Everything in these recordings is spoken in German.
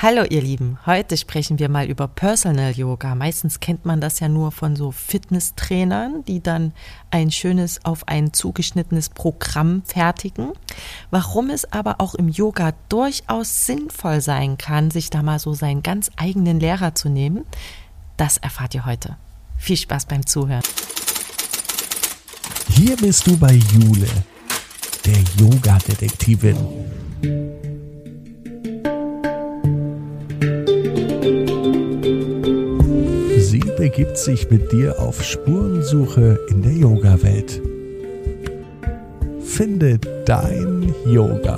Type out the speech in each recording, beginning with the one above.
Hallo ihr Lieben, heute sprechen wir mal über Personal Yoga. Meistens kennt man das ja nur von so Fitnesstrainern, die dann ein schönes auf ein zugeschnittenes Programm fertigen. Warum es aber auch im Yoga durchaus sinnvoll sein kann, sich da mal so seinen ganz eigenen Lehrer zu nehmen, das erfahrt ihr heute. Viel Spaß beim Zuhören. Hier bist du bei Jule, der Yoga-Detektivin. Begibt sich mit dir auf Spurensuche in der Yoga-Welt. Finde dein Yoga.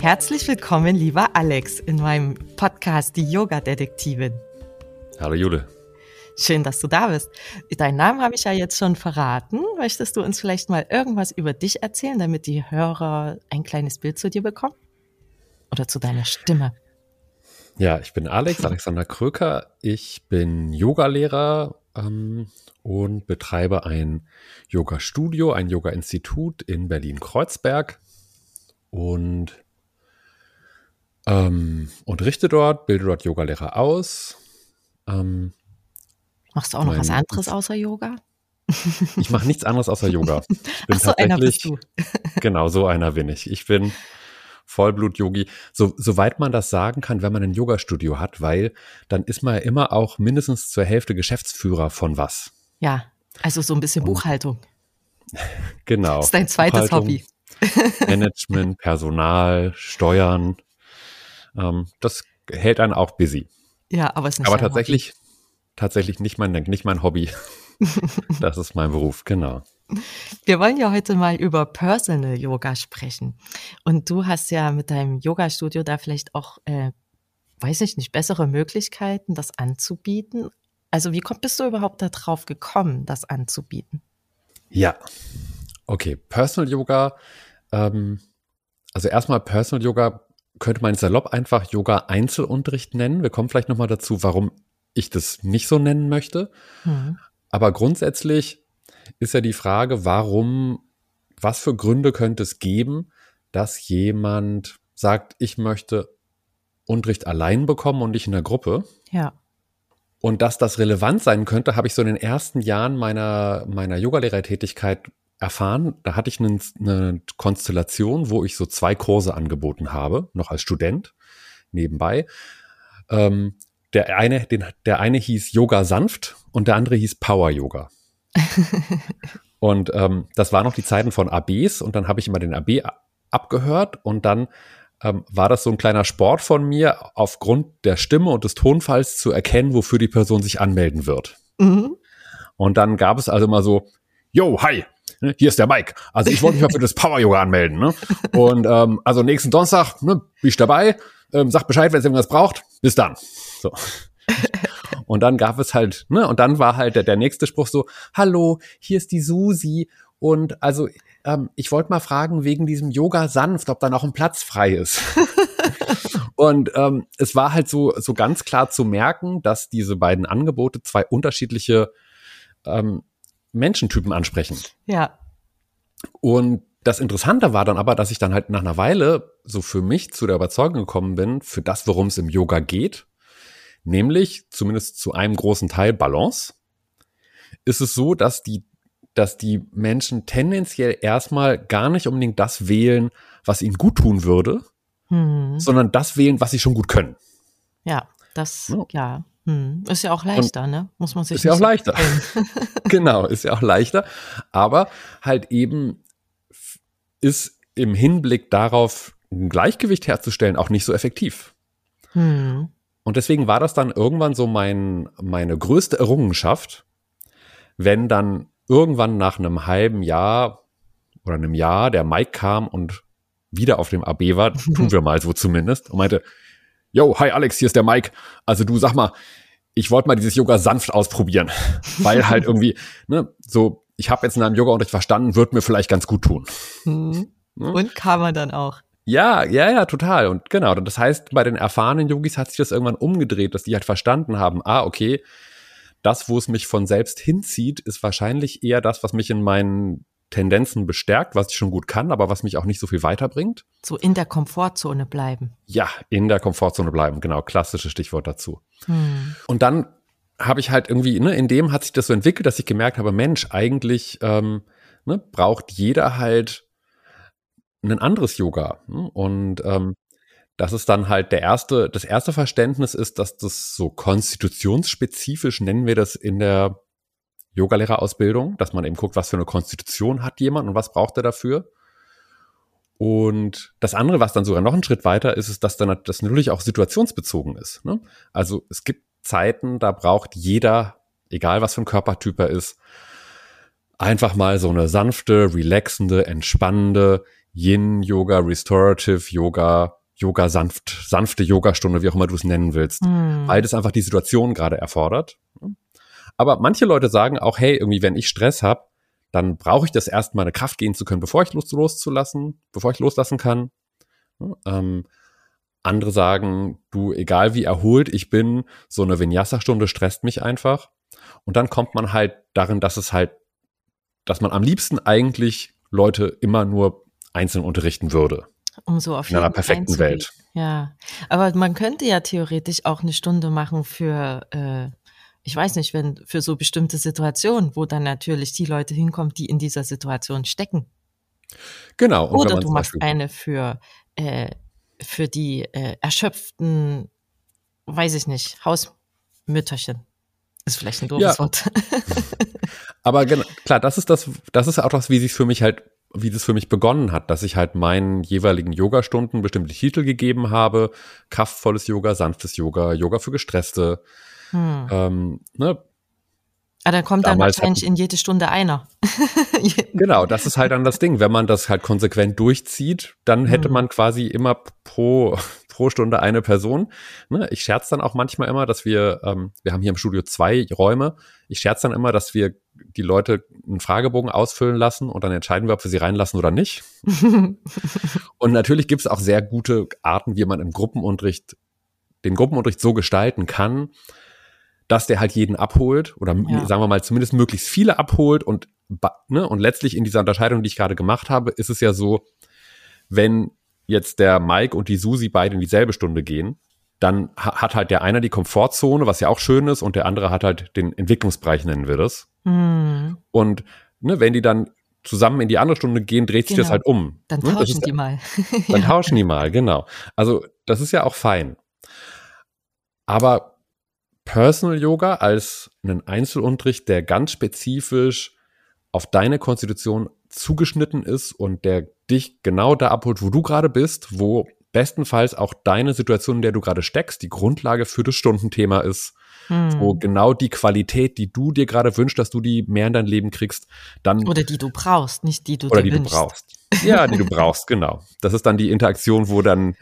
Herzlich willkommen, lieber Alex, in meinem Podcast Die Yoga-Detektivin. Hallo Jule. Schön, dass du da bist. Deinen Namen habe ich ja jetzt schon verraten. Möchtest du uns vielleicht mal irgendwas über dich erzählen, damit die Hörer ein kleines Bild zu dir bekommen? Oder zu deiner Stimme? Ja, ich bin Alex, Alexander Kröker. Ich bin Yogalehrer ähm, und betreibe ein Yoga-Studio, ein Yoga-Institut in Berlin-Kreuzberg und ähm, unterrichte dort, bilde dort Yogalehrer aus. Ähm, Machst du auch noch was anderes außer Yoga? Ich mache nichts anderes außer Yoga. Ich bin Ach so, einer bist du. genau, so einer bin ich. Ich bin Vollblut-Yogi. So, soweit man das sagen kann, wenn man ein Yoga-Studio hat, weil dann ist man ja immer auch mindestens zur Hälfte Geschäftsführer von was. Ja, also so ein bisschen Und- Buchhaltung. Genau. Das ist dein zweites Hobby. Management, Personal, Steuern. Ähm, das hält einen auch busy. Ja, aber es ist nicht Aber tatsächlich, tatsächlich nicht mein, nicht mein Hobby. das ist mein Beruf, genau. Wir wollen ja heute mal über Personal Yoga sprechen. Und du hast ja mit deinem Yoga-Studio da vielleicht auch, äh, weiß ich nicht, bessere Möglichkeiten, das anzubieten. Also wie komm, bist du überhaupt darauf gekommen, das anzubieten? Ja. Okay, Personal Yoga. Ähm, also erstmal Personal Yoga könnte man salopp einfach Yoga Einzelunterricht nennen. Wir kommen vielleicht nochmal dazu, warum ich das nicht so nennen möchte. Hm. Aber grundsätzlich ist ja die Frage, warum, was für Gründe könnte es geben, dass jemand sagt, ich möchte Unterricht allein bekommen und nicht in der Gruppe. Ja. Und dass das relevant sein könnte, habe ich so in den ersten Jahren meiner, meiner Yogalehrertätigkeit erfahren. Da hatte ich eine, eine Konstellation, wo ich so zwei Kurse angeboten habe, noch als Student nebenbei. Ähm, der eine, den, der eine hieß Yoga sanft und der andere hieß Power Yoga. und ähm, das waren noch die Zeiten von ABs und dann habe ich immer den AB abgehört und dann ähm, war das so ein kleiner Sport von mir, aufgrund der Stimme und des Tonfalls zu erkennen, wofür die Person sich anmelden wird. Mhm. Und dann gab es also immer so, yo, hi, ne, hier ist der Mike. Also ich wollte mich mal für das Power Yoga anmelden. Ne? Und ähm, also nächsten Donnerstag ne, bin ich dabei. Ähm, sagt Bescheid, wenn es irgendwas braucht. Bis dann. So. Und dann gab es halt, ne, und dann war halt der, der nächste Spruch so, hallo, hier ist die Susi. Und also, ähm, ich wollte mal fragen, wegen diesem Yoga sanft, ob da noch ein Platz frei ist. und ähm, es war halt so, so ganz klar zu merken, dass diese beiden Angebote zwei unterschiedliche ähm, Menschentypen ansprechen. Ja. Und das Interessante war dann aber, dass ich dann halt nach einer Weile so für mich zu der Überzeugung gekommen bin, für das, worum es im Yoga geht, nämlich zumindest zu einem großen Teil Balance, ist es so, dass die, dass die Menschen tendenziell erstmal gar nicht unbedingt das wählen, was ihnen gut tun würde, Hm. sondern das wählen, was sie schon gut können. Ja, das, Ja. ja. Hm. Ist ja auch leichter, ne? Muss man sich Ist ja auch leichter. quälen. genau, ist ja auch leichter, aber halt eben ist im Hinblick darauf, ein Gleichgewicht herzustellen, auch nicht so effektiv. Hm. Und deswegen war das dann irgendwann so mein, meine größte Errungenschaft, wenn dann irgendwann nach einem halben Jahr oder einem Jahr der Mike kam und wieder auf dem AB war, tun wir mal so zumindest, und meinte, yo, hi Alex, hier ist der Mike. Also du sag mal, ich wollte mal dieses Yoga sanft ausprobieren, weil halt irgendwie, ne, so, ich habe jetzt in einem Yoga-Unterricht verstanden, wird mir vielleicht ganz gut tun. Hm. Ne? Und kann man dann auch. Ja, ja, ja, total. Und genau, das heißt, bei den erfahrenen Yogis hat sich das irgendwann umgedreht, dass die halt verstanden haben, ah, okay, das, wo es mich von selbst hinzieht, ist wahrscheinlich eher das, was mich in meinen Tendenzen bestärkt, was ich schon gut kann, aber was mich auch nicht so viel weiterbringt. So in der Komfortzone bleiben. Ja, in der Komfortzone bleiben, genau, klassisches Stichwort dazu. Hm. Und dann habe ich halt irgendwie, ne, in dem hat sich das so entwickelt, dass ich gemerkt habe, Mensch, eigentlich ähm, ne, braucht jeder halt ein anderes Yoga. Ne? Und ähm, das ist dann halt der erste, das erste Verständnis ist, dass das so konstitutionsspezifisch, nennen wir das in der Yogalehrerausbildung, dass man eben guckt, was für eine Konstitution hat jemand und was braucht er dafür. Und das andere, was dann sogar noch einen Schritt weiter ist, ist, dass dann das natürlich auch situationsbezogen ist. Ne? Also es gibt Zeiten, da braucht jeder, egal was für ein Körpertyp er ist, einfach mal so eine sanfte, relaxende, entspannende Yin-Yoga, Restorative Yoga, Yoga sanft, sanfte Yogastunde, wie auch immer du es nennen willst, mm. weil das einfach die Situation gerade erfordert. Aber manche Leute sagen auch, hey, irgendwie, wenn ich Stress habe, dann brauche ich das erstmal eine Kraft gehen zu können, bevor ich los, loszulassen, bevor ich loslassen kann. Ähm, andere sagen, du, egal wie erholt ich bin, so eine Vinyasa-Stunde stresst mich einfach. Und dann kommt man halt darin, dass es halt, dass man am liebsten eigentlich Leute immer nur einzeln unterrichten würde. Um so auf In einer perfekten Welt. Ja, aber man könnte ja theoretisch auch eine Stunde machen für äh, ich weiß nicht, wenn für so bestimmte Situationen, wo dann natürlich die Leute hinkommen, die in dieser Situation stecken. Genau. Oder du machst eine für, äh, für die äh, erschöpften, weiß ich nicht, Hausmütterchen. Ist vielleicht ein doofes ja. Wort. Aber genau, klar, das ist das, das ist auch das, wie sich für mich halt, wie das für mich begonnen hat, dass ich halt meinen jeweiligen Yogastunden bestimmte Titel gegeben habe. Kraftvolles Yoga, sanftes Yoga, Yoga für Gestresste, hm. Ähm, ne? Ah, dann kommt dann wahrscheinlich in jede Stunde einer. genau, das ist halt dann das Ding. Wenn man das halt konsequent durchzieht, dann hätte hm. man quasi immer pro, pro Stunde eine Person. Ne? Ich scherze dann auch manchmal immer, dass wir, ähm, wir haben hier im Studio zwei Räume. Ich scherze dann immer, dass wir die Leute einen Fragebogen ausfüllen lassen und dann entscheiden wir, ob wir sie reinlassen oder nicht. und natürlich gibt es auch sehr gute Arten, wie man im Gruppenunterricht den Gruppenunterricht so gestalten kann, dass der halt jeden abholt oder ja. sagen wir mal zumindest möglichst viele abholt und ne, und letztlich in dieser Unterscheidung, die ich gerade gemacht habe, ist es ja so, wenn jetzt der Mike und die Susi beide in dieselbe Stunde gehen, dann hat halt der eine die Komfortzone, was ja auch schön ist, und der andere hat halt den Entwicklungsbereich, nennen wir das. Mhm. Und ne, wenn die dann zusammen in die andere Stunde gehen, dreht sich das genau. halt um. Dann ne? tauschen die mal. dann tauschen die mal, genau. Also das ist ja auch fein. Aber Personal Yoga als einen Einzelunterricht, der ganz spezifisch auf deine Konstitution zugeschnitten ist und der dich genau da abholt, wo du gerade bist, wo bestenfalls auch deine Situation, in der du gerade steckst, die Grundlage für das Stundenthema ist, hm. wo genau die Qualität, die du dir gerade wünschst, dass du die mehr in dein Leben kriegst, dann oder die du brauchst, nicht die du oder die wünschst. du brauchst. Ja, die du brauchst, genau. Das ist dann die Interaktion, wo dann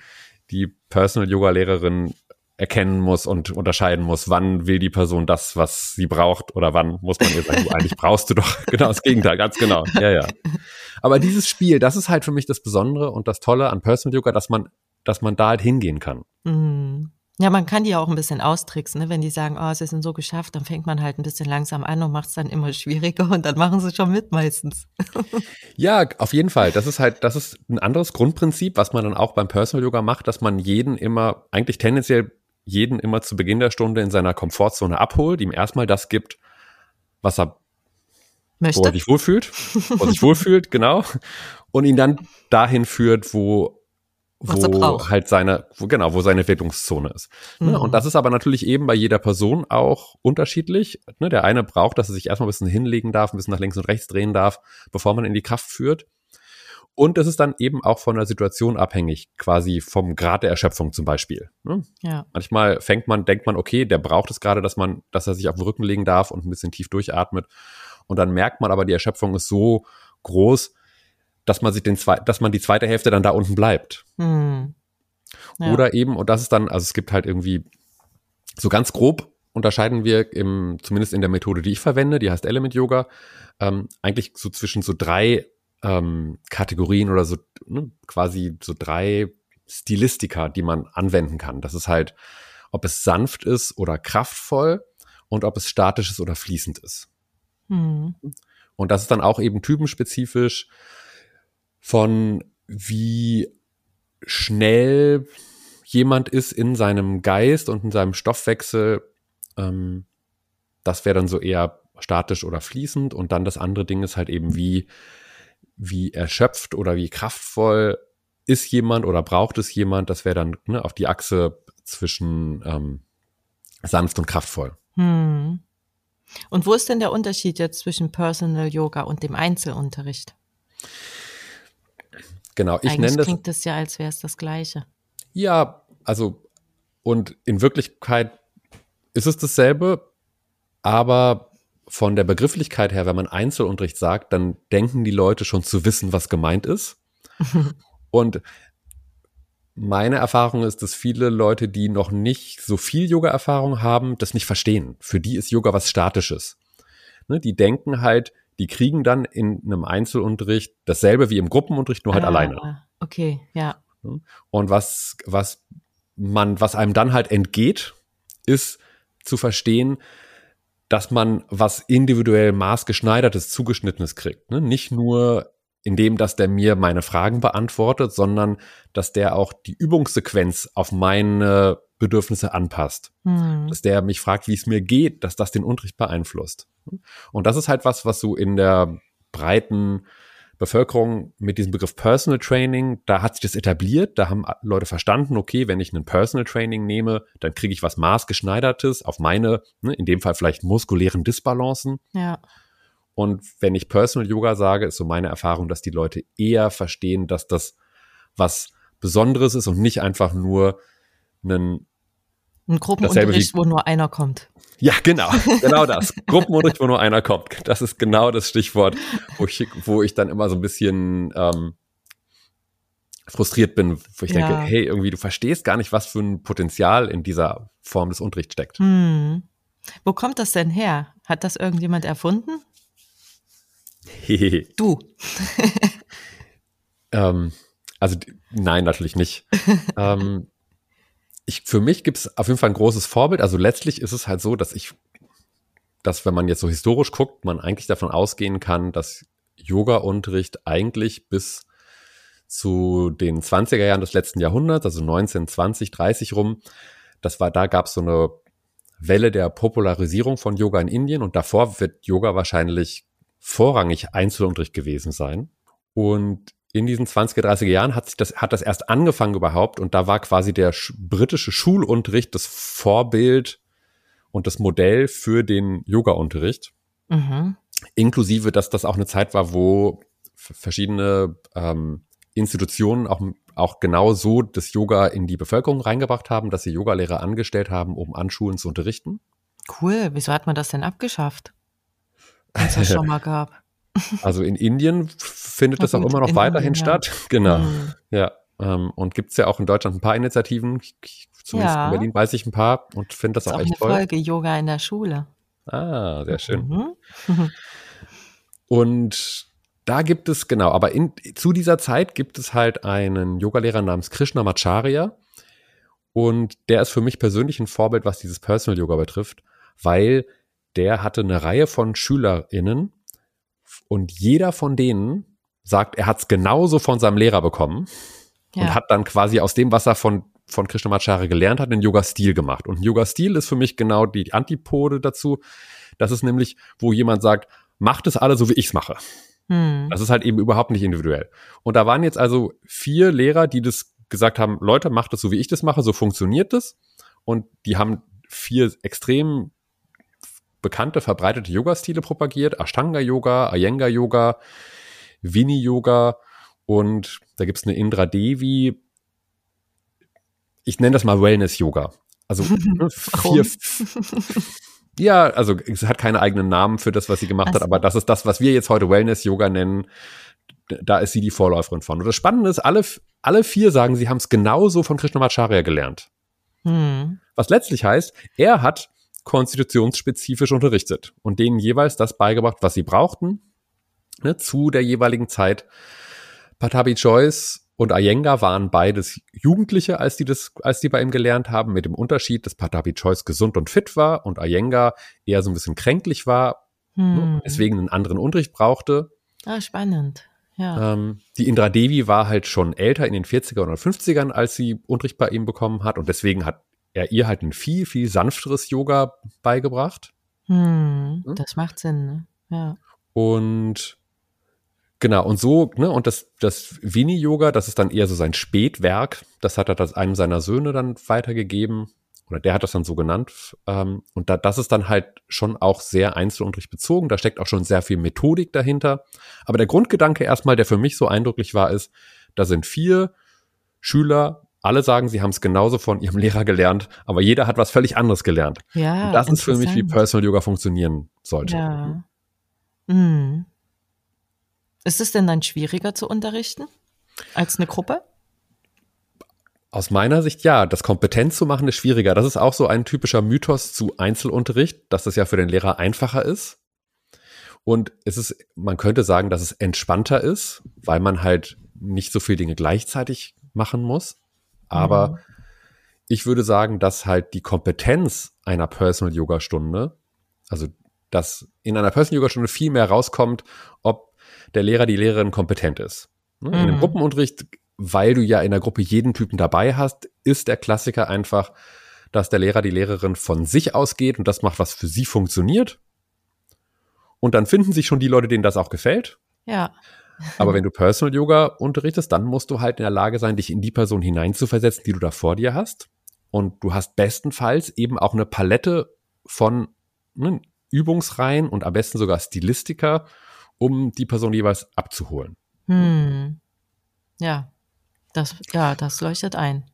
die Personal Yoga Lehrerin erkennen muss und unterscheiden muss, wann will die Person das, was sie braucht oder wann muss man ihr sagen, eigentlich brauchst du doch genau das Gegenteil, ganz genau. Ja, ja. Aber dieses Spiel, das ist halt für mich das Besondere und das Tolle an Personal Yoga, dass man, dass man da halt hingehen kann. Mhm. Ja, man kann die ja auch ein bisschen austricksen, ne? wenn die sagen, oh, sie sind so geschafft, dann fängt man halt ein bisschen langsam an und macht es dann immer schwieriger und dann machen sie schon mit meistens. ja, auf jeden Fall. Das ist halt, das ist ein anderes Grundprinzip, was man dann auch beim Personal Yoga macht, dass man jeden immer eigentlich tendenziell jeden immer zu Beginn der Stunde in seiner Komfortzone abholt, ihm erstmal das gibt, was er Möchte. wo er sich wohlfühlt, wo er sich wohlfühlt, genau, und ihn dann dahin führt, wo wo halt seine, wo, genau, wo seine Entwicklungszone ist. Ne, mhm. Und das ist aber natürlich eben bei jeder Person auch unterschiedlich. Ne, der eine braucht, dass er sich erstmal ein bisschen hinlegen darf, ein bisschen nach links und rechts drehen darf, bevor man in die Kraft führt. Und es ist dann eben auch von der Situation abhängig, quasi vom Grad der Erschöpfung zum Beispiel. Ne? Ja. Manchmal fängt man, denkt man, okay, der braucht es gerade, dass man, dass er sich auf den Rücken legen darf und ein bisschen tief durchatmet. Und dann merkt man aber, die Erschöpfung ist so groß, dass man sich den zwei, dass man die zweite Hälfte dann da unten bleibt. Hm. Ja. Oder eben, und das ist dann, also es gibt halt irgendwie so ganz grob unterscheiden wir im, zumindest in der Methode, die ich verwende, die heißt Element Yoga, ähm, eigentlich so zwischen so drei ähm, Kategorien oder so ne, quasi so drei Stilistika, die man anwenden kann. Das ist halt, ob es sanft ist oder kraftvoll und ob es statisch ist oder fließend ist. Mhm. Und das ist dann auch eben typenspezifisch von wie schnell jemand ist in seinem Geist und in seinem Stoffwechsel. Ähm, das wäre dann so eher statisch oder fließend. Und dann das andere Ding ist halt eben wie, wie erschöpft oder wie kraftvoll ist jemand oder braucht es jemand. Das wäre dann ne, auf die Achse zwischen ähm, sanft und kraftvoll. Hm. Und wo ist denn der Unterschied jetzt zwischen Personal Yoga und dem Einzelunterricht? Genau, ich nenne das. klingt es ja, als wäre es das Gleiche. Ja, also, und in Wirklichkeit ist es dasselbe, aber von der Begrifflichkeit her, wenn man Einzelunterricht sagt, dann denken die Leute schon zu wissen, was gemeint ist. und meine Erfahrung ist, dass viele Leute, die noch nicht so viel Yoga-Erfahrung haben, das nicht verstehen. Für die ist Yoga was Statisches. Ne, die denken halt, die kriegen dann in einem Einzelunterricht dasselbe wie im Gruppenunterricht, nur halt ah, alleine. Okay, ja. Und was, was man, was einem dann halt entgeht, ist zu verstehen, dass man was individuell maßgeschneidertes, zugeschnittenes kriegt. Ne? Nicht nur indem, dass der mir meine Fragen beantwortet, sondern dass der auch die Übungssequenz auf meine Bedürfnisse anpasst. Hm. Dass der mich fragt, wie es mir geht, dass das den Unterricht beeinflusst. Und das ist halt was, was so in der breiten Bevölkerung mit diesem Begriff Personal Training, da hat sich das etabliert, da haben Leute verstanden, okay, wenn ich einen Personal Training nehme, dann kriege ich was maßgeschneidertes auf meine, ne, in dem Fall vielleicht muskulären Disbalancen. Ja. Und wenn ich Personal Yoga sage, ist so meine Erfahrung, dass die Leute eher verstehen, dass das was Besonderes ist und nicht einfach nur einen ein Gruppenunterricht, wo nur einer kommt. Ja, genau, genau das. Gruppenunterricht, wo nur einer kommt. Das ist genau das Stichwort, wo ich, wo ich dann immer so ein bisschen ähm, frustriert bin, wo ich ja. denke, hey, irgendwie, du verstehst gar nicht, was für ein Potenzial in dieser Form des Unterrichts steckt. Hm. Wo kommt das denn her? Hat das irgendjemand erfunden? du. ähm, also nein, natürlich nicht. ähm, ich, für mich gibt es auf jeden Fall ein großes Vorbild. Also letztlich ist es halt so, dass ich, dass wenn man jetzt so historisch guckt, man eigentlich davon ausgehen kann, dass Yoga-Unterricht eigentlich bis zu den 20er Jahren des letzten Jahrhunderts, also 19, 20, 30 rum, das war, da gab es so eine Welle der Popularisierung von Yoga in Indien und davor wird Yoga wahrscheinlich vorrangig Einzelunterricht gewesen sein. Und in diesen 20er, 30er Jahren hat sich das, hat das erst angefangen überhaupt und da war quasi der britische Schulunterricht das Vorbild und das Modell für den Yoga-Unterricht. Mhm. Inklusive, dass das auch eine Zeit war, wo verschiedene ähm, Institutionen auch, auch genau so das Yoga in die Bevölkerung reingebracht haben, dass sie Yogalehrer angestellt haben, um an Schulen zu unterrichten. Cool. Wieso hat man das denn abgeschafft? Wenn es das schon mal gab. Also in Indien findet das auch immer noch weiterhin Indien, statt. Ja. Genau. Mhm. Ja. Ähm, und gibt es ja auch in Deutschland ein paar Initiativen. Zumindest ja. in Berlin weiß ich ein paar und finde das, das auch, auch echt eine toll. Folge Yoga in der Schule. Ah, sehr schön. Mhm. und da gibt es, genau, aber in, zu dieser Zeit gibt es halt einen Yogalehrer namens Krishna Macharya. Und der ist für mich persönlich ein Vorbild, was dieses Personal Yoga betrifft, weil der hatte eine Reihe von SchülerInnen, und jeder von denen sagt, er hat es genauso von seinem Lehrer bekommen ja. und hat dann quasi aus dem, was er von, von Krishnamacharya gelernt hat, den Yoga-Stil gemacht. Und Yoga-Stil ist für mich genau die Antipode dazu. Das ist nämlich, wo jemand sagt, macht es alle so, wie ich es mache. Hm. Das ist halt eben überhaupt nicht individuell. Und da waren jetzt also vier Lehrer, die das gesagt haben, Leute, macht es so, wie ich das mache, so funktioniert das. Und die haben vier extrem bekannte, verbreitete Yoga-Stile propagiert. Ashtanga-Yoga, Iyengar-Yoga, Vini-Yoga und da gibt es eine Indra Devi. Ich nenne das mal Wellness-Yoga. Also vier, ja, also es hat keine eigenen Namen für das, was sie gemacht also. hat, aber das ist das, was wir jetzt heute Wellness-Yoga nennen. Da ist sie die Vorläuferin von. Und das Spannende ist, alle, alle vier sagen, sie haben es genauso von Krishnamacharya gelernt. Hm. Was letztlich heißt, er hat konstitutionsspezifisch unterrichtet und denen jeweils das beigebracht, was sie brauchten, ne, zu der jeweiligen Zeit. Patabi Joyce und Iyengar waren beides Jugendliche, als die das, als die bei ihm gelernt haben, mit dem Unterschied, dass Patabi Joyce gesund und fit war und Iyengar eher so ein bisschen kränklich war. Hm. deswegen einen anderen Unterricht brauchte. Ah, spannend. Ja. Ähm, die Indra Devi war halt schon älter in den 40er oder 50ern, als sie Unterricht bei ihm bekommen hat. Und deswegen hat er ihr halt ein viel, viel sanfteres Yoga beigebracht. Hm. Hm? Das macht Sinn, ne? Ja. Und genau, und so, ne, und das, das Vini-Yoga, das ist dann eher so sein Spätwerk. Das hat er das einem seiner Söhne dann weitergegeben. Oder der hat das dann so genannt. Ähm, und da, das ist dann halt schon auch sehr Einzelunterricht bezogen. Da steckt auch schon sehr viel Methodik dahinter. Aber der Grundgedanke erstmal, der für mich so eindrücklich war, ist, da sind vier Schüler, alle sagen, sie haben es genauso von ihrem Lehrer gelernt, aber jeder hat was völlig anderes gelernt. Ja. und das ist für mich, wie. Personal Yoga funktionieren sollte. Ja. Hm. Ist es denn dann schwieriger zu unterrichten als eine Gruppe? Aus meiner Sicht ja, das Kompetenz zu machen ist schwieriger. Das ist auch so ein typischer Mythos zu Einzelunterricht, dass das ja für den Lehrer einfacher ist. Und es ist, man könnte sagen, dass es entspannter ist, weil man halt nicht so viele Dinge gleichzeitig machen muss. Aber Mhm. ich würde sagen, dass halt die Kompetenz einer Personal Yoga Stunde, also dass in einer Personal Yoga Stunde viel mehr rauskommt, ob der Lehrer, die Lehrerin kompetent ist. Ne? In einem Mhm. Gruppenunterricht, weil du ja in der Gruppe jeden Typen dabei hast, ist der Klassiker einfach, dass der Lehrer, die Lehrerin von sich ausgeht und das macht, was für sie funktioniert. Und dann finden sich schon die Leute, denen das auch gefällt. Ja. Aber wenn du Personal Yoga unterrichtest, dann musst du halt in der Lage sein, dich in die Person hineinzuversetzen, die du da vor dir hast. Und du hast bestenfalls eben auch eine Palette von ne, Übungsreihen und am besten sogar Stilistika, um die Person jeweils abzuholen. Hm. Ja. Das, ja, das leuchtet ein.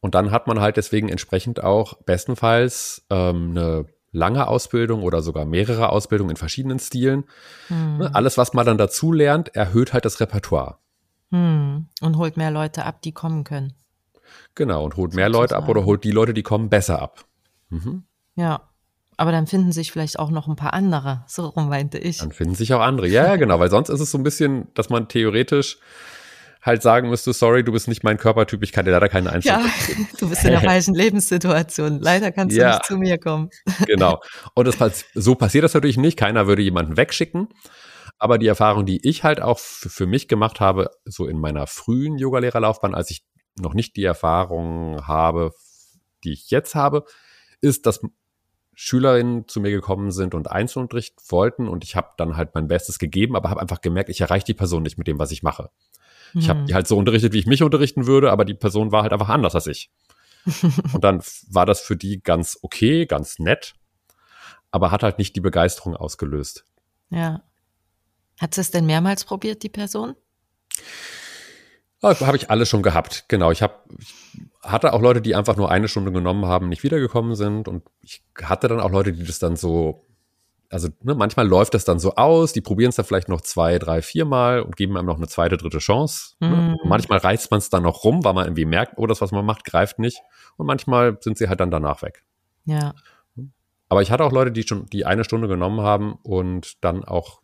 Und dann hat man halt deswegen entsprechend auch bestenfalls ähm, eine lange Ausbildung oder sogar mehrere Ausbildungen in verschiedenen Stilen. Hm. Ne, Alles, was man dann dazu lernt, erhöht halt das Repertoire. Hm. Und holt mehr Leute ab, die kommen können. Genau, und holt mehr Leute ab oder holt die Leute, die kommen, besser ab. Mhm. Ja. Aber dann finden sich vielleicht auch noch ein paar andere. So rum meinte ich. Dann finden sich auch andere. Ja, ja, genau, weil sonst ist es so ein bisschen, dass man theoretisch halt sagen müsste, sorry, du bist nicht mein Körpertyp, ich kann dir leider keine Ja, Einstellung. du bist in der falschen Lebenssituation. Leider kannst du Ja. nicht zu mir kommen. Genau. Und das, so passiert das natürlich nicht. Keiner würde jemanden wegschicken. Aber die Erfahrung, die ich halt auch für, für mich gemacht habe, so in meiner frühen Yogalehrerlaufbahn, als ich noch nicht die Erfahrung habe, die ich jetzt habe, ist, dass Schülerinnen zu mir gekommen sind und Einzelunterricht wollten und ich habe dann halt mein Bestes gegeben, aber habe einfach gemerkt, ich erreiche die Person nicht mit dem, was ich mache. Ich habe Hm. die halt so unterrichtet, wie ich mich unterrichten würde, aber die Person war halt einfach anders als ich. Und dann war das für die ganz okay, ganz nett, aber hat halt nicht die Begeisterung ausgelöst. Ja. Hat sie es denn mehrmals probiert, die Person? Habe ich alles schon gehabt. Genau, ich habe ich hatte auch Leute, die einfach nur eine Stunde genommen haben, nicht wiedergekommen sind und ich hatte dann auch Leute, die das dann so also ne, manchmal läuft das dann so aus, die probieren es dann vielleicht noch zwei, drei, vier Mal und geben einem noch eine zweite, dritte Chance. Ne? Mhm. Manchmal reißt man es dann noch rum, weil man irgendwie merkt, oh, das, was man macht, greift nicht. Und manchmal sind sie halt dann danach weg. Ja. Aber ich hatte auch Leute, die schon die eine Stunde genommen haben und dann auch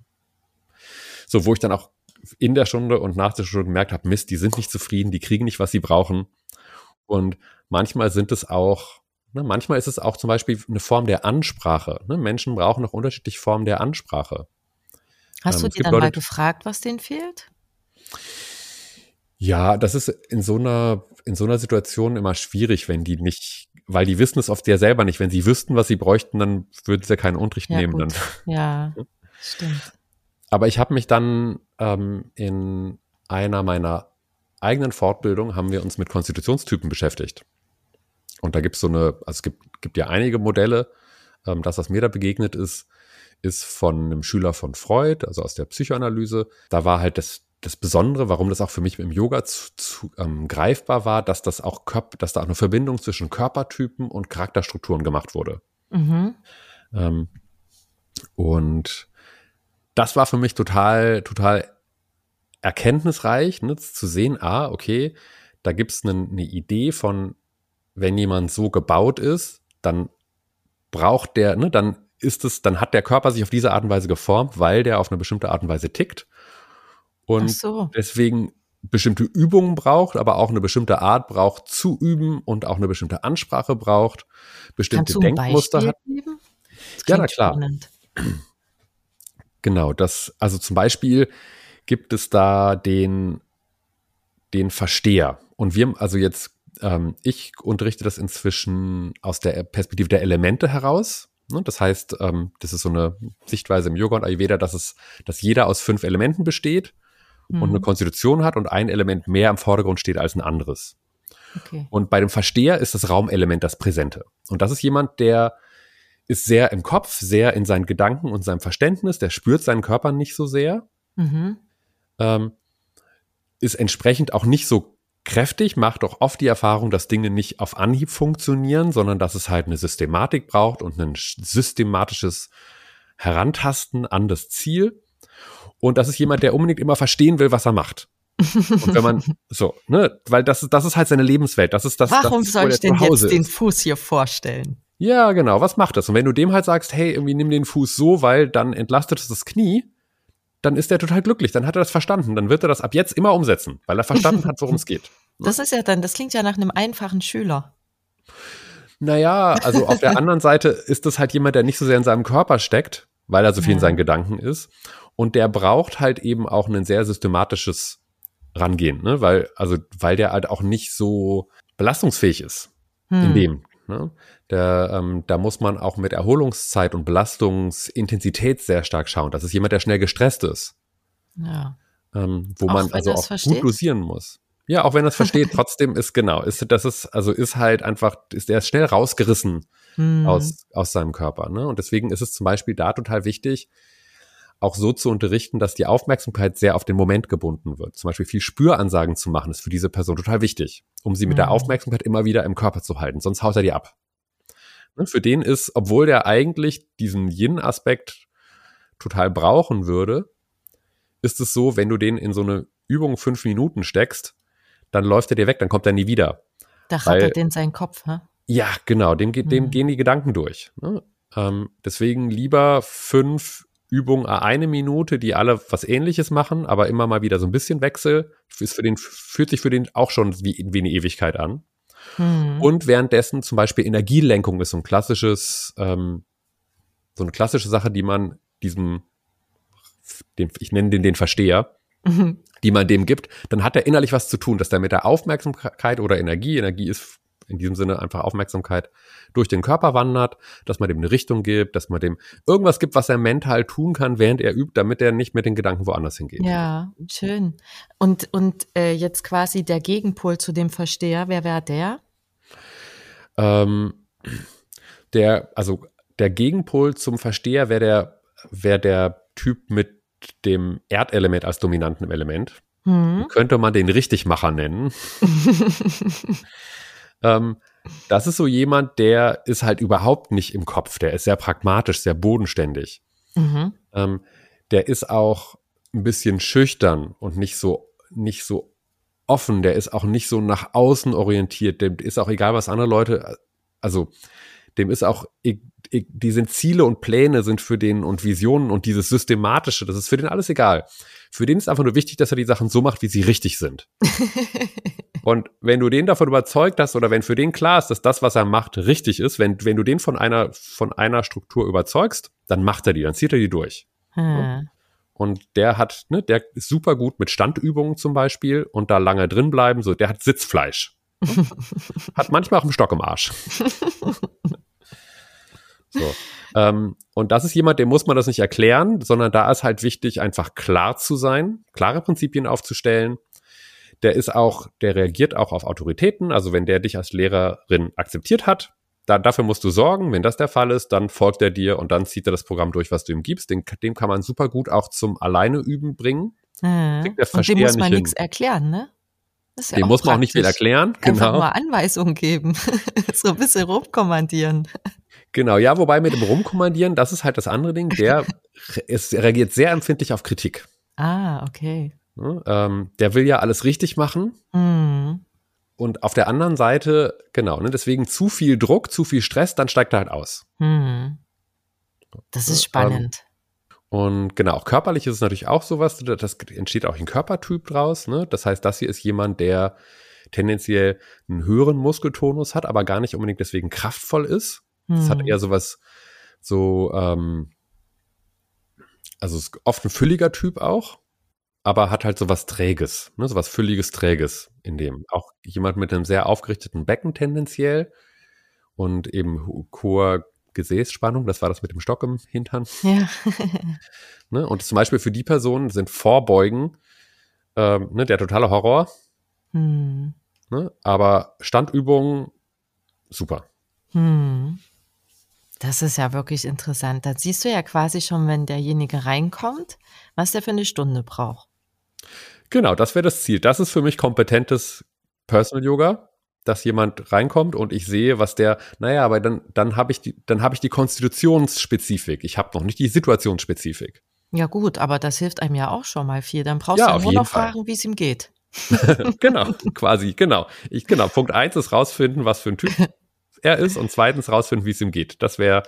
so, wo ich dann auch in der Stunde und nach der Stunde gemerkt habe, Mist, die sind nicht zufrieden, die kriegen nicht, was sie brauchen. Und manchmal sind es auch, ne, manchmal ist es auch zum Beispiel eine Form der Ansprache. Ne? Menschen brauchen noch unterschiedliche Formen der Ansprache. Hast Ähm, du gibt dann Leute- mal gefragt, was denen fehlt? Ja, das ist in so einer, in so einer Situation immer schwierig, wenn die nicht, weil die wissen es oft ja selber nicht. Wenn sie wüssten, was sie bräuchten, dann würden sie ja keinen Unterricht Ja, nehmen. gut. Dann. Ja, stimmt. Aber ich habe mich dann ähm, in einer meiner eigenen Fortbildungen haben wir uns mit Konstitutionstypen beschäftigt. Und da gibt es so eine, also es gibt, gibt ja einige Modelle. Ähm, das, was mir da begegnet ist, ist von einem Schüler von Freud, also aus der Psychoanalyse. Da war halt das, das Besondere, warum das auch für mich im Yoga zu, zu, ähm, greifbar war, dass das auch dass da auch eine Verbindung zwischen Körpertypen und Charakterstrukturen gemacht wurde. Mhm. Ähm, und das war für mich total, total erkenntnisreich, ne, zu sehen, ah, okay, da gibt es eine, eine Idee von, wenn jemand so gebaut ist, dann braucht der, ne, dann ist es, dann hat der Körper sich auf diese Art und Weise geformt, weil der auf eine bestimmte Art und Weise tickt. Und so. deswegen bestimmte Übungen braucht, aber auch eine bestimmte Art braucht zu üben und auch eine bestimmte Ansprache braucht, bestimmte Denkmuster hat. Ja, na klar. spannend. Genau, das, also zum Beispiel gibt es da den, den Versteher. Und wir, also jetzt, ähm, ich unterrichte das inzwischen aus der Perspektive der Elemente heraus. Ne? Das heißt, ähm, das ist so eine Sichtweise im Yoga und Ayurveda, dass es, dass jeder aus fünf Elementen besteht mhm. und eine Konstitution hat und ein Element mehr im Vordergrund steht als ein anderes. Okay. Und bei dem Versteher ist das Raumelement das Präsente. Und das ist jemand, der ist sehr im Kopf, sehr in seinen Gedanken und seinem Verständnis, der spürt seinen Körper nicht so sehr, mhm. ähm, ist entsprechend auch nicht so kräftig, macht auch oft die Erfahrung, dass Dinge nicht auf Anhieb funktionieren, sondern dass es halt eine Systematik braucht und ein systematisches Herantasten an das Ziel. Und das ist jemand, der unbedingt immer verstehen will, was er macht. Und wenn man so, ne, weil das ist, das ist halt seine Lebenswelt. Das ist das. Warum das ist, soll ich denn jetzt ist. den Fuß hier vorstellen? Ja, genau. Was macht das? Und wenn du dem halt sagst, hey, irgendwie nimm den Fuß so, weil dann entlastet es das Knie, dann ist er total glücklich. Dann hat er das verstanden. Dann wird er das ab jetzt immer umsetzen, weil er verstanden hat, worum es geht. Das ist ja dann, das klingt ja nach einem einfachen Schüler. Naja, also auf der anderen Seite ist das halt jemand, der nicht so sehr in seinem Körper steckt, weil er so viel ja. in seinen Gedanken ist. Und der braucht halt eben auch ein sehr systematisches Rangehen, ne? Weil, also, weil der halt auch nicht so belastungsfähig ist hm. in dem. Ne? Der, ähm, da muss man auch mit Erholungszeit und Belastungsintensität sehr stark schauen. Das ist jemand, der schnell gestresst ist. Ja. Ähm, wo auch man also auch versteht? gut dosieren muss. Ja, auch wenn er es versteht, trotzdem ist genau, ist das ist also ist halt einfach, ist der schnell rausgerissen hm. aus aus seinem Körper. Ne? Und deswegen ist es zum Beispiel da total wichtig, auch so zu unterrichten, dass die Aufmerksamkeit sehr auf den Moment gebunden wird. Zum Beispiel viel Spüransagen zu machen, ist für diese Person total wichtig, um sie mit der mhm. Aufmerksamkeit immer wieder im Körper zu halten, sonst haut er die ab. Ne, für den ist, obwohl der eigentlich diesen Yin-Aspekt total brauchen würde, ist es so, wenn du den in so eine Übung fünf Minuten steckst, dann läuft er dir weg, dann kommt er nie wieder. Da rattert in seinen Kopf, hä? Ja, genau, dem, dem mhm. gehen die Gedanken durch. Ne? Ähm, deswegen lieber fünf Übungen eine Minute, die alle was ähnliches machen, aber immer mal wieder so ein bisschen Wechsel, ist für den, fühlt sich für den auch schon wie, wie eine Ewigkeit an. Hm. Und währenddessen zum Beispiel Energielenkung ist so ein klassisches, ähm, so eine klassische Sache, die man diesem, den, ich nenne den den Versteher, mhm. die man dem gibt, dann hat er innerlich was zu tun, dass er mit der Aufmerksamkeit oder Energie, Energie ist in diesem Sinne einfach Aufmerksamkeit durch den Körper wandert, dass man dem eine Richtung gibt, dass man dem irgendwas gibt, was er mental tun kann, während er übt, damit er nicht mit den Gedanken woanders hingeht. Ja, schön. Und, und äh, jetzt quasi der Gegenpol zu dem Versteher, wer wäre der? Ähm, der, also der Gegenpol zum Versteher wäre der, wäre der Typ mit dem Erdelement als dominanten Element. Hm. Könnte man den Richtigmacher nennen. Ähm, das ist so jemand, der ist halt überhaupt nicht im Kopf. Der ist sehr pragmatisch, sehr bodenständig. Mhm. Ähm, der ist auch ein bisschen schüchtern und nicht so, nicht so offen. Der ist auch nicht so nach außen orientiert. Dem ist auch egal, was andere Leute, also dem ist auch, die sind Ziele und Pläne sind für den und Visionen und dieses Systematische, das ist für den alles egal. Für den ist einfach nur wichtig, dass er die Sachen so macht, wie sie richtig sind. und wenn du den davon überzeugt hast oder wenn für den klar ist, dass das, was er macht, richtig ist, wenn, wenn du den von einer, von einer Struktur überzeugst, dann macht er die, dann zieht er die durch. Hm. Und der hat, ne, der ist super gut mit Standübungen zum Beispiel und da lange drin bleiben, so, der hat Sitzfleisch. hat manchmal auch einen Stock im Arsch. so. Ähm, und das ist jemand, dem muss man das nicht erklären, sondern da ist halt wichtig, einfach klar zu sein, klare Prinzipien aufzustellen. Der ist auch, der reagiert auch auf Autoritäten. Also wenn der dich als Lehrerin akzeptiert hat, da, dafür musst du sorgen. Wenn das der Fall ist, dann folgt er dir und dann zieht er das Programm durch, was du ihm gibst. Den, dem kann man super gut auch zum Alleine üben bringen. Mhm. und dem muss man nichts erklären, ne? Ja dem muss man auch nicht viel erklären. Genau. Einfach nur Anweisungen geben. so ein bisschen rumkommandieren. Genau, ja, wobei mit dem Rumkommandieren, das ist halt das andere Ding, der es reagiert sehr empfindlich auf Kritik. Ah, okay. Ja, ähm, der will ja alles richtig machen. Mhm. Und auf der anderen Seite, genau, ne, deswegen zu viel Druck, zu viel Stress, dann steigt er halt aus. Mhm. Das ist spannend. Ähm, und genau, auch körperlich ist es natürlich auch sowas, das entsteht auch ein Körpertyp draus. Ne? Das heißt, das hier ist jemand, der tendenziell einen höheren Muskeltonus hat, aber gar nicht unbedingt deswegen kraftvoll ist. Das hat hm. eher sowas, so, ähm, also ist oft ein fülliger Typ auch, aber hat halt so was Träges, ne, so was Fülliges, Träges in dem. Auch jemand mit einem sehr aufgerichteten Becken tendenziell und eben hoher Gesäßspannung, das war das mit dem Stock im Hintern. Ja. ne, und zum Beispiel für die Personen sind Vorbeugen ähm, ne, der totale Horror. Hm. Ne, aber Standübungen, super. Hm. Das ist ja wirklich interessant. Da siehst du ja quasi schon, wenn derjenige reinkommt, was der für eine Stunde braucht. Genau, das wäre das Ziel. Das ist für mich kompetentes Personal Yoga, dass jemand reinkommt und ich sehe, was der, naja, aber dann, dann habe ich die, dann habe ich die Konstitutionsspezifik. Ich habe noch nicht die Situationsspezifik. Ja gut, aber das hilft einem ja auch schon mal viel. Dann brauchst Ja, du nur noch Fall. fragen, wie es ihm geht. genau, quasi, genau. Ich, genau. Punkt eins ist rausfinden, was für ein Typ er ist und zweitens rausfinden, wie es ihm geht. Das wäre,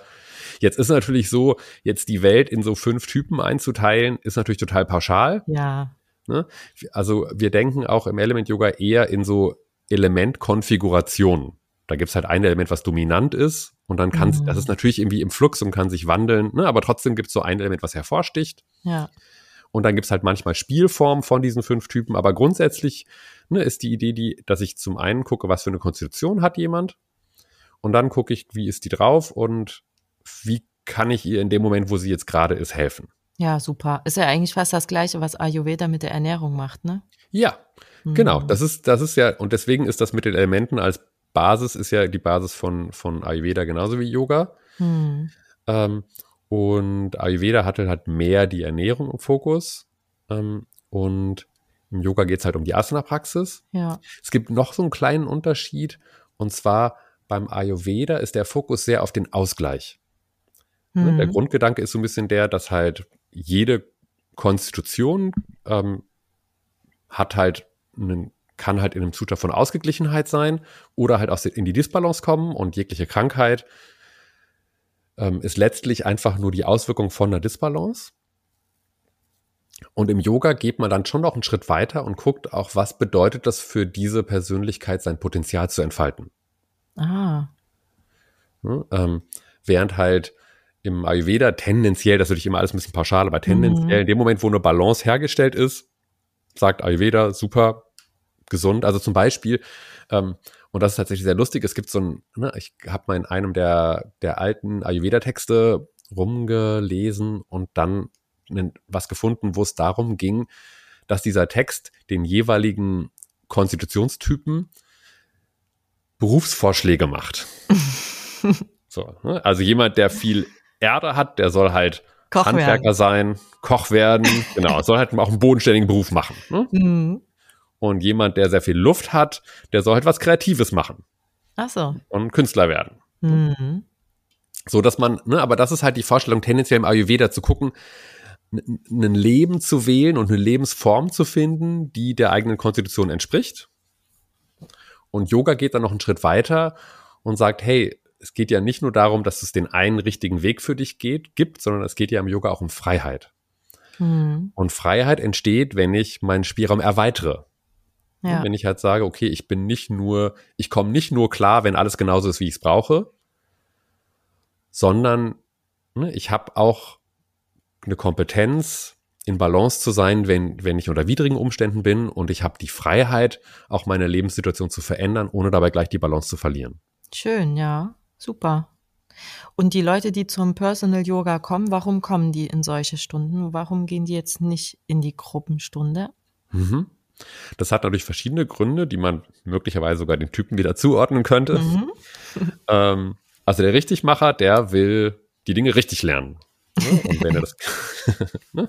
jetzt ist natürlich so, jetzt die Welt in so fünf Typen einzuteilen, ist natürlich total pauschal. Ja. Ne? Also wir denken auch im Element Yoga eher in so Elementkonfigurationen. Da gibt's halt ein Element, was dominant ist und dann kann Mhm. das ist natürlich irgendwie im Flux und kann sich wandeln, ne? aber trotzdem gibt's so ein Element, was hervorsticht. Ja. Und dann gibt's halt manchmal Spielformen von diesen fünf Typen, aber grundsätzlich ne, ist die Idee, die, dass ich zum einen gucke, was für eine Konstitution hat jemand und dann gucke ich, wie ist die drauf und wie kann ich ihr in dem Moment, wo sie jetzt gerade ist, helfen. Ja, super. Ist ja eigentlich fast das Gleiche, was Ayurveda mit der Ernährung macht, ne? Ja, genau. Mhm. Das ist, das ist ja, und deswegen ist das mit den Elementen als Basis, ist ja die Basis von, von Ayurveda genauso wie Yoga. Hm. Ähm, und Ayurveda hatte halt mehr die Ernährung im Fokus. Ähm, und im Yoga geht's halt um die Asana-Praxis. Ja. Es gibt noch so einen kleinen Unterschied. Und zwar beim Ayurveda ist der Fokus sehr auf den Ausgleich. Ne? Hm. Der Grundgedanke ist so ein bisschen der, dass halt jede Konstitution ähm, hat halt einen, kann halt in einem Zustand von Ausgeglichenheit sein oder halt aus in die Disbalance kommen und jegliche Krankheit ähm, ist letztlich einfach nur die Auswirkung von einer Disbalance. Und im Yoga geht man dann schon noch einen Schritt weiter und guckt auch, was bedeutet das für diese Persönlichkeit, sein Potenzial zu entfalten. Ah. Ne? Ähm, während halt im Ayurveda tendenziell, das ist natürlich immer alles ein bisschen pauschal, aber tendenziell in dem Moment, wo eine Balance hergestellt ist, sagt Ayurveda, super, gesund. Also zum Beispiel, ähm, und das ist tatsächlich sehr lustig, es gibt so ein, ne, ich habe mal in einem der, der alten Ayurveda-Texte rumgelesen und dann was gefunden, wo es darum ging, dass dieser Text den jeweiligen Konstitutionstypen Berufsvorschläge macht. so, ne? Also jemand, der viel Erde hat, der soll halt Koch Handwerker werden. sein, Koch werden, genau, soll halt auch einen bodenständigen Beruf machen. Ne? Hm. Und jemand, der sehr viel Luft hat, der soll halt was Kreatives machen Ach so. und Künstler werden. Hm. So dass man, ne, aber das ist halt die Vorstellung, tendenziell im Ayurveda zu gucken, ein Leben zu wählen und eine Lebensform zu finden, die der eigenen Konstitution entspricht. Und Yoga geht dann noch einen Schritt weiter und sagt, hey, es geht ja nicht nur darum, dass es den einen richtigen Weg für dich geht, gibt, sondern es geht ja im Yoga auch um Freiheit. Hm. Und Freiheit entsteht, wenn ich meinen Spielraum erweitere. Ja. Wenn ich halt sage, okay, ich bin nicht nur, ich komme nicht nur klar, wenn alles genauso ist, wie ich es brauche, sondern ne, ich habe auch eine Kompetenz, in Balance zu sein, wenn, wenn ich unter widrigen Umständen bin und ich habe die Freiheit, auch meine Lebenssituation zu verändern, ohne dabei gleich die Balance zu verlieren. Schön, ja. Super. Und die Leute, die zum Personal Yoga kommen, warum kommen die in solche Stunden? Warum gehen die jetzt nicht in die Gruppenstunde? Mhm. Das hat natürlich verschiedene Gründe, die man möglicherweise sogar den Typen wieder zuordnen könnte. Mhm. Ähm, also der Richtigmacher, der will die Dinge richtig lernen. Ne? Und wenn er das, ne?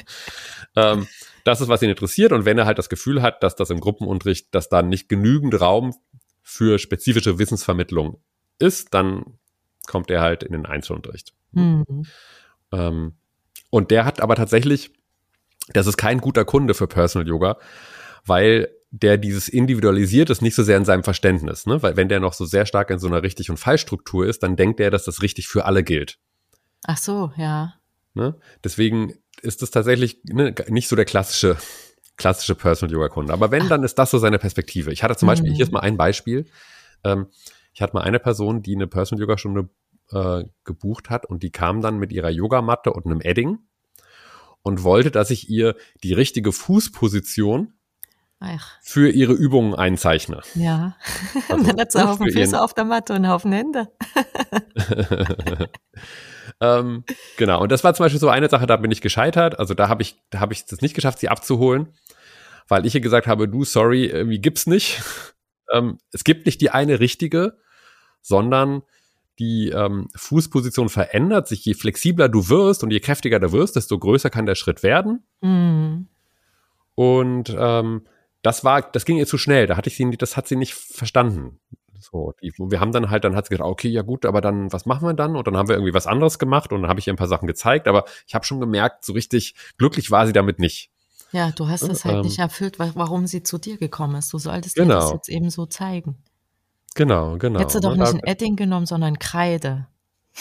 ähm, das ist, was ihn interessiert. Und wenn er halt das Gefühl hat, dass das im Gruppenunterricht, dass da nicht genügend Raum für spezifische Wissensvermittlung ist, dann kommt er halt in den Einzelunterricht. Hm. Ähm, und der hat aber tatsächlich, das ist kein guter Kunde für Personal Yoga, weil der dieses individualisiert ist nicht so sehr in seinem Verständnis, ne? Weil wenn der noch so sehr stark in so einer richtig und Falschstruktur ist, dann denkt er, dass das richtig für alle gilt. Ach so, ja. Ne? Deswegen ist das tatsächlich ne, nicht so der klassische klassische Personal Yoga Kunde. Aber wenn, dann ist das so seine Perspektive. Ich hatte zum Beispiel, Mhm. hier ist mal ein Beispiel. Ähm, ich hatte mal eine Person, die eine Personal Yoga Stunde äh, gebucht hat und die kam dann mit ihrer Yogamatte und einem Edding und wollte, dass ich ihr die richtige Fußposition Ach, für ihre Übungen einzeichne. ja. Also, dann hat sie einen Haufen für ihren- Füße auf der Matte und einen Haufen Hände. ähm, genau, und das war zum Beispiel so eine Sache, da bin ich gescheitert. Also da habe ich, da habe ich es nicht geschafft, sie abzuholen, weil ich ihr gesagt habe, du, sorry, irgendwie gibt's nicht. ähm, es gibt nicht die eine richtige, sondern die ähm, Fußposition verändert sich. Je flexibler du wirst und je kräftiger du wirst, desto größer kann der Schritt werden. Mhm. Und ähm, das war, das ging ihr zu schnell. Da hatte ich sie, das hat sie nicht verstanden. So, die, wir haben dann halt, dann hat sie gesagt, okay, ja gut, aber dann, was machen wir dann? Und dann haben wir irgendwie was anderes gemacht und dann habe ich ihr ein paar Sachen gezeigt, aber ich habe schon gemerkt, so richtig glücklich war sie damit nicht. Ja, du hast es halt Ähm, nicht erfüllt, wa- warum sie zu dir gekommen ist. Du solltest ihr Genau. das jetzt eben so zeigen. Genau, genau. Hättest du doch ne, nicht ein Edding genommen, sondern Kreide.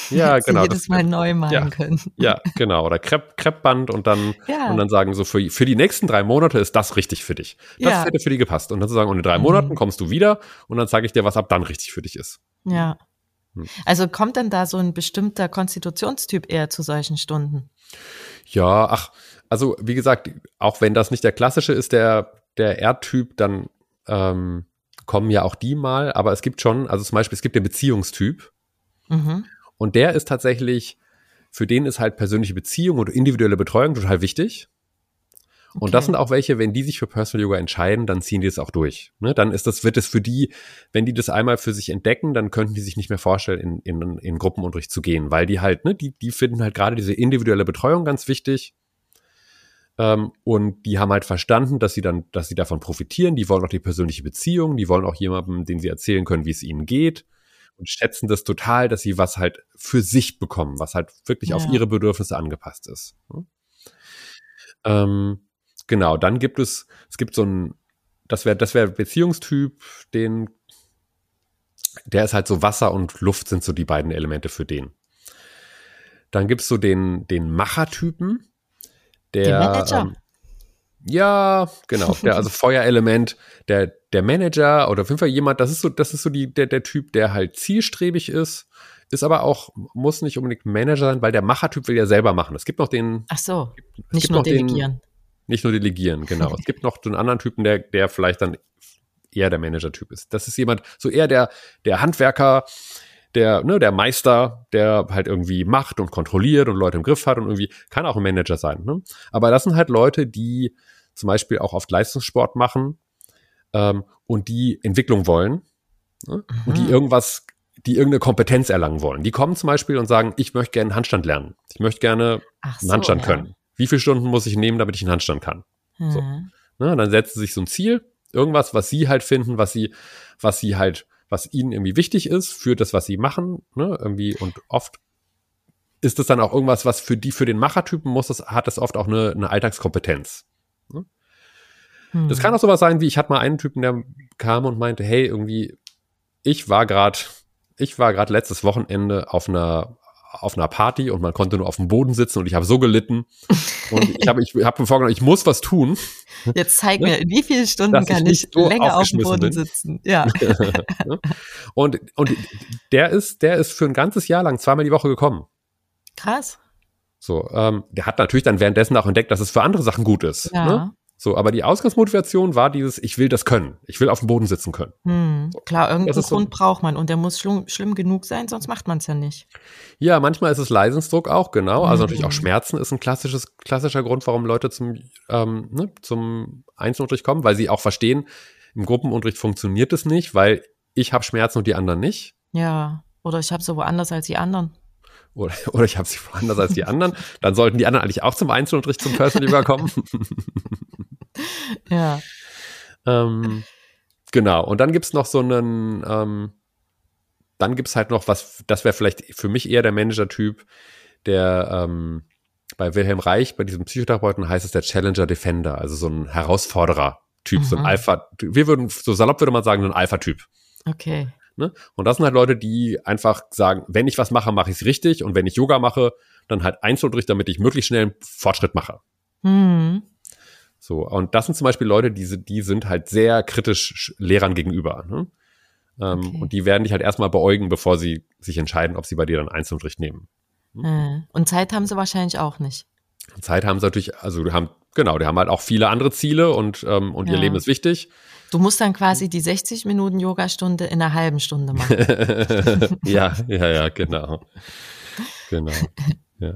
Ja, genau. jedes das- Mal neu malen ja. können. Ja, genau. Oder Krepp, Kreppband und dann, Ja. und dann sagen so, für, für die nächsten drei Monate ist das richtig für dich. Das Ja. hätte für die gepasst. Und dann zu sagen, und in drei Mhm. Monaten kommst du wieder und dann zeige ich dir, was ab dann richtig für dich ist. Ja. Hm. Also kommt denn da so ein bestimmter Konstitutionstyp eher zu solchen Stunden? Ja, ach, also wie gesagt, auch wenn das nicht der klassische ist, der, der Erdtyp, dann ähm, kommen ja auch die mal, aber es gibt schon, also zum Beispiel, es gibt den Beziehungstyp Mhm. Und der ist tatsächlich, für den ist halt persönliche Beziehung und individuelle Betreuung total wichtig. Und das Okay. sind auch welche, wenn die sich für Personal Yoga entscheiden, dann ziehen die es auch durch. Ne? Dann ist das, wird es für die, wenn die das einmal für sich entdecken, dann könnten die sich nicht mehr vorstellen, in, in, in Gruppenunterricht zu gehen, weil die halt, ne, die, die finden halt gerade diese individuelle Betreuung ganz wichtig. Ähm, und die haben halt verstanden, dass sie dann, dass sie davon profitieren. Die wollen auch die persönliche Beziehung, die wollen auch jemandem, den sie erzählen können, wie es ihnen geht. Und schätzen das total, dass sie was halt für sich bekommen, was halt wirklich auf Ja. ihre Bedürfnisse angepasst ist. Ähm, genau, dann gibt es, es gibt so ein, das wäre, das wäre Beziehungstyp, den, der ist halt so Wasser und Luft sind so die beiden Elemente für den. Dann gibt's so den, den Machertypen, der, Den Manager. ähm, ja, genau, der also Feuerelement, der, der Manager oder auf jeden Fall jemand, das ist so, das ist so die, der, der Typ, der halt zielstrebig ist, ist aber auch, muss nicht unbedingt Manager sein, weil der Machertyp will ja selber machen. Es gibt noch den, Ach so, nicht nur noch den- delegieren. nicht nur delegieren, genau. es gibt noch den anderen Typen, der, der vielleicht dann eher der Manager-Typ ist. Das ist jemand, so eher der, der Handwerker, der, ne, der Meister, der halt irgendwie macht und kontrolliert und Leute im Griff hat und irgendwie kann auch ein Manager sein. Ne? Aber das sind halt Leute, die zum Beispiel auch oft Leistungssport machen ähm, und die Entwicklung wollen ne? und die Mhm. irgendwas, die irgendeine Kompetenz erlangen wollen. Die kommen zum Beispiel und sagen, ich möchte gerne einen Handstand lernen. Ich möchte gerne Ach einen Handstand ja. können. Wie viele Stunden muss ich nehmen, damit ich einen Handstand kann? So. Mhm. Ne, dann setzen sie sich so ein Ziel, irgendwas, was sie halt finden, was sie, was sie halt, was ihnen irgendwie wichtig ist für das, was sie machen, ne, irgendwie und oft ist es dann auch irgendwas, was für die, für den Machertypen muss es, hat es oft auch eine, eine Alltagskompetenz. Hm. Das kann auch sowas sein, wie ich hatte mal einen Typen, der kam und meinte, hey, irgendwie, ich war gerade, ich war gerade letztes Wochenende auf einer auf einer Party und man konnte nur auf dem Boden sitzen und ich habe so gelitten und ich habe ich habe mir vorgenommen, ich muss was tun. Jetzt zeig Ne? mir, in wie vielen Stunden Dass ich kann nicht ich so länger auf dem Boden bin. sitzen? Ja. Und und der ist der ist für ein ganzes Jahr lang zweimal die Woche gekommen. Krass. So, ähm, der hat natürlich dann währenddessen auch entdeckt, dass es für andere Sachen gut ist. Ja. Ne? So, aber die Ausgangsmotivation war dieses, ich will das können. Ich will auf dem Boden sitzen können. Hm. Klar, irgendeinen ist so- Grund braucht man und der muss schlimm, schlimm genug sein, sonst macht man es ja nicht. Ja, manchmal ist es Leidensdruck auch, genau. Also Mhm. natürlich auch Schmerzen ist ein klassisches, klassischer Grund, warum Leute zum, ähm, ne, zum Einzelunterricht kommen, weil sie auch verstehen, im Gruppenunterricht funktioniert es nicht, weil ich habe Schmerzen und die anderen nicht. Ja. Oder ich habe so woanders als die anderen. Oder, oder ich habe sie woanders als die anderen. Dann sollten die anderen eigentlich auch zum Einzelunterricht zum Personal Yoga kommen. Ja. ähm, genau. Und dann gibt's noch so einen, ähm, dann gibt's halt noch was, das wäre vielleicht für mich eher der Manager-Typ, der ähm, bei Wilhelm Reich, bei diesem Psychotherapeuten heißt es der Challenger Defender, also so ein Herausforderer-Typ, so ein Mhm. Alpha, wir würden, so salopp würde man sagen, ein Alpha-Typ. Okay. Ne? Und das sind halt Leute, die einfach sagen, wenn ich was mache, mache ich es richtig und wenn ich Yoga mache, dann halt Einzelunterricht, damit ich möglichst schnell einen Fortschritt mache. Hm. So, und das sind zum Beispiel Leute, die, sind- die sind halt sehr kritisch Sch- Lehrern gegenüber. Ne? Ähm, Okay. Und die werden dich halt erstmal beäugen, bevor sie sich entscheiden, ob sie bei dir dann Einzelunterricht nehmen. Äh. Und Zeit haben sie wahrscheinlich auch nicht. Zeit haben sie natürlich, also die haben, genau, die haben halt auch viele andere Ziele und, ähm, und ihr Ja. Leben ist wichtig. Du musst dann quasi die 60 Minuten Yogastunde in einer halben Stunde machen. ja, ja, ja, genau. Genau. Ja.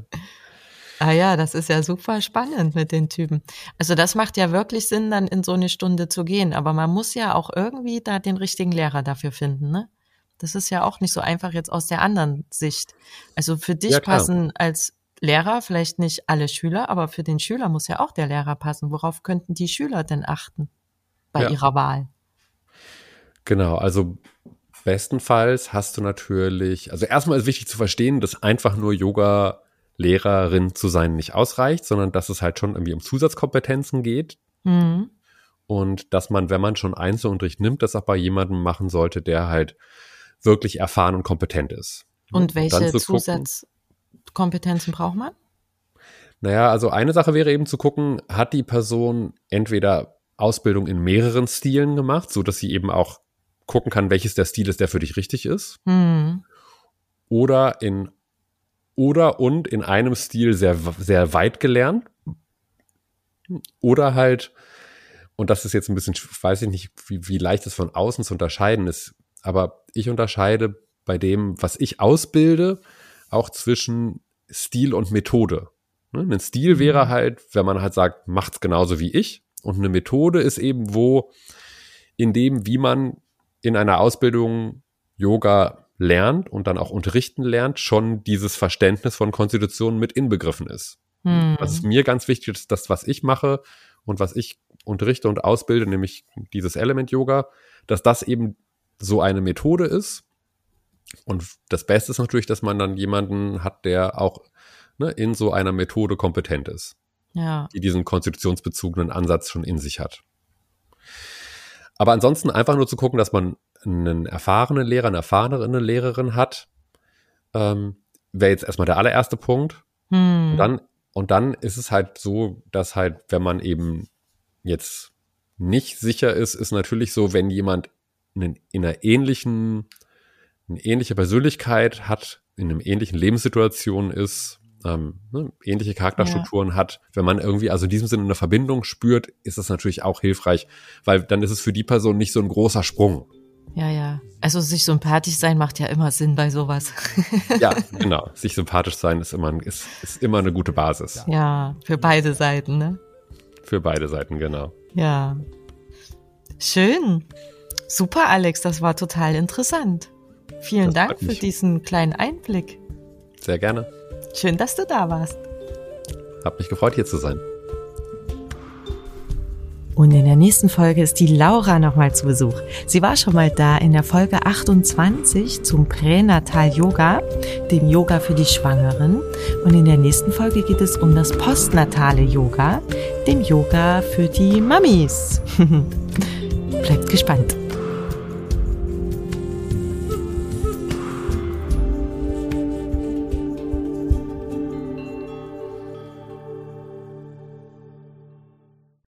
Ah ja, das ist ja super spannend mit den Typen. Also das macht ja wirklich Sinn, dann in so eine Stunde zu gehen. Aber man muss ja auch irgendwie da den richtigen Lehrer dafür finden, ne? Das ist ja auch nicht so einfach jetzt aus der anderen Sicht. Also für dich Ja, passen als Lehrer vielleicht nicht alle Schüler, aber für den Schüler muss ja auch der Lehrer passen. Worauf könnten die Schüler denn achten bei Ja. ihrer Wahl? Genau, also bestenfalls hast du natürlich, also erstmal ist wichtig zu verstehen, dass einfach nur Yoga-Lehrerin zu sein nicht ausreicht, sondern dass es halt schon irgendwie um Zusatzkompetenzen geht Mhm. und dass man, wenn man schon Einzelunterricht nimmt, das auch bei jemandem machen sollte, der halt wirklich erfahren und kompetent ist. Und welche gucken- Zusatzkompetenzen braucht man? Naja, also eine Sache wäre eben zu gucken, hat die Person entweder Ausbildung in mehreren Stilen gemacht, so dass sie eben auch gucken kann, welches der Stil ist, der für dich richtig ist, Mhm. oder in oder und in einem Stil sehr sehr weit gelernt. Oder halt und das ist jetzt ein bisschen weiß ich nicht wie, wie leicht es von außen zu unterscheiden ist aber ich unterscheide bei dem was ich ausbilde auch zwischen Stil und Methode. Ne? ein Stil wäre halt wenn man halt sagt macht's genauso wie ich. Und eine Methode ist eben wo in dem wie man in einer Ausbildung Yoga lernt und dann auch unterrichten lernt, schon dieses Verständnis von Konstitution mit inbegriffen ist. Mhm. Was mir ganz wichtig ist, das, was ich mache und was ich unterrichte und ausbilde, nämlich dieses Element-Yoga, dass das eben so eine Methode ist. Und das Beste ist natürlich, dass man dann jemanden hat, der auch ne, in so einer Methode kompetent ist, Ja. die diesen konstitutionsbezogenen Ansatz schon in sich hat. Aber ansonsten einfach nur zu gucken, dass man einen erfahrenen Lehrer, eine erfahrene Lehrerin hat, ähm, wäre jetzt erstmal der allererste Punkt. Mhm. Und dann, und dann ist es halt so, dass halt, wenn man eben jetzt nicht sicher ist, ist natürlich so, wenn jemand in, in einer ähnlichen, eine ähnliche Persönlichkeit hat, in einem ähnlichen Lebenssituation ist, ähm, ne, ähnliche Charakterstrukturen hat, wenn man irgendwie also in diesem Sinne eine Verbindung spürt, ist das natürlich auch hilfreich, weil dann ist es für die Person nicht so ein großer Sprung. Ja, ja. Also sich sympathisch sein macht ja immer Sinn bei sowas. Ja, genau. Sich sympathisch sein ist immer, ist, ist immer eine gute Basis. ja, für beide Seiten, ne? Für beide Seiten, genau. Ja. Schön. Super, Alex, das war total interessant. Vielen Das Dank für diesen kleinen Einblick. Sehr gerne. Schön, dass du da warst. Hab mich gefreut, hier zu sein. Und in der nächsten Folge ist die Laura nochmal zu Besuch. Sie war schon mal da in der Folge 28 zum Pränatal Yoga, dem Yoga für die Schwangeren. Und in der nächsten Folge geht es um das postnatale Yoga, dem Yoga für die Mamis. Bleibt gespannt.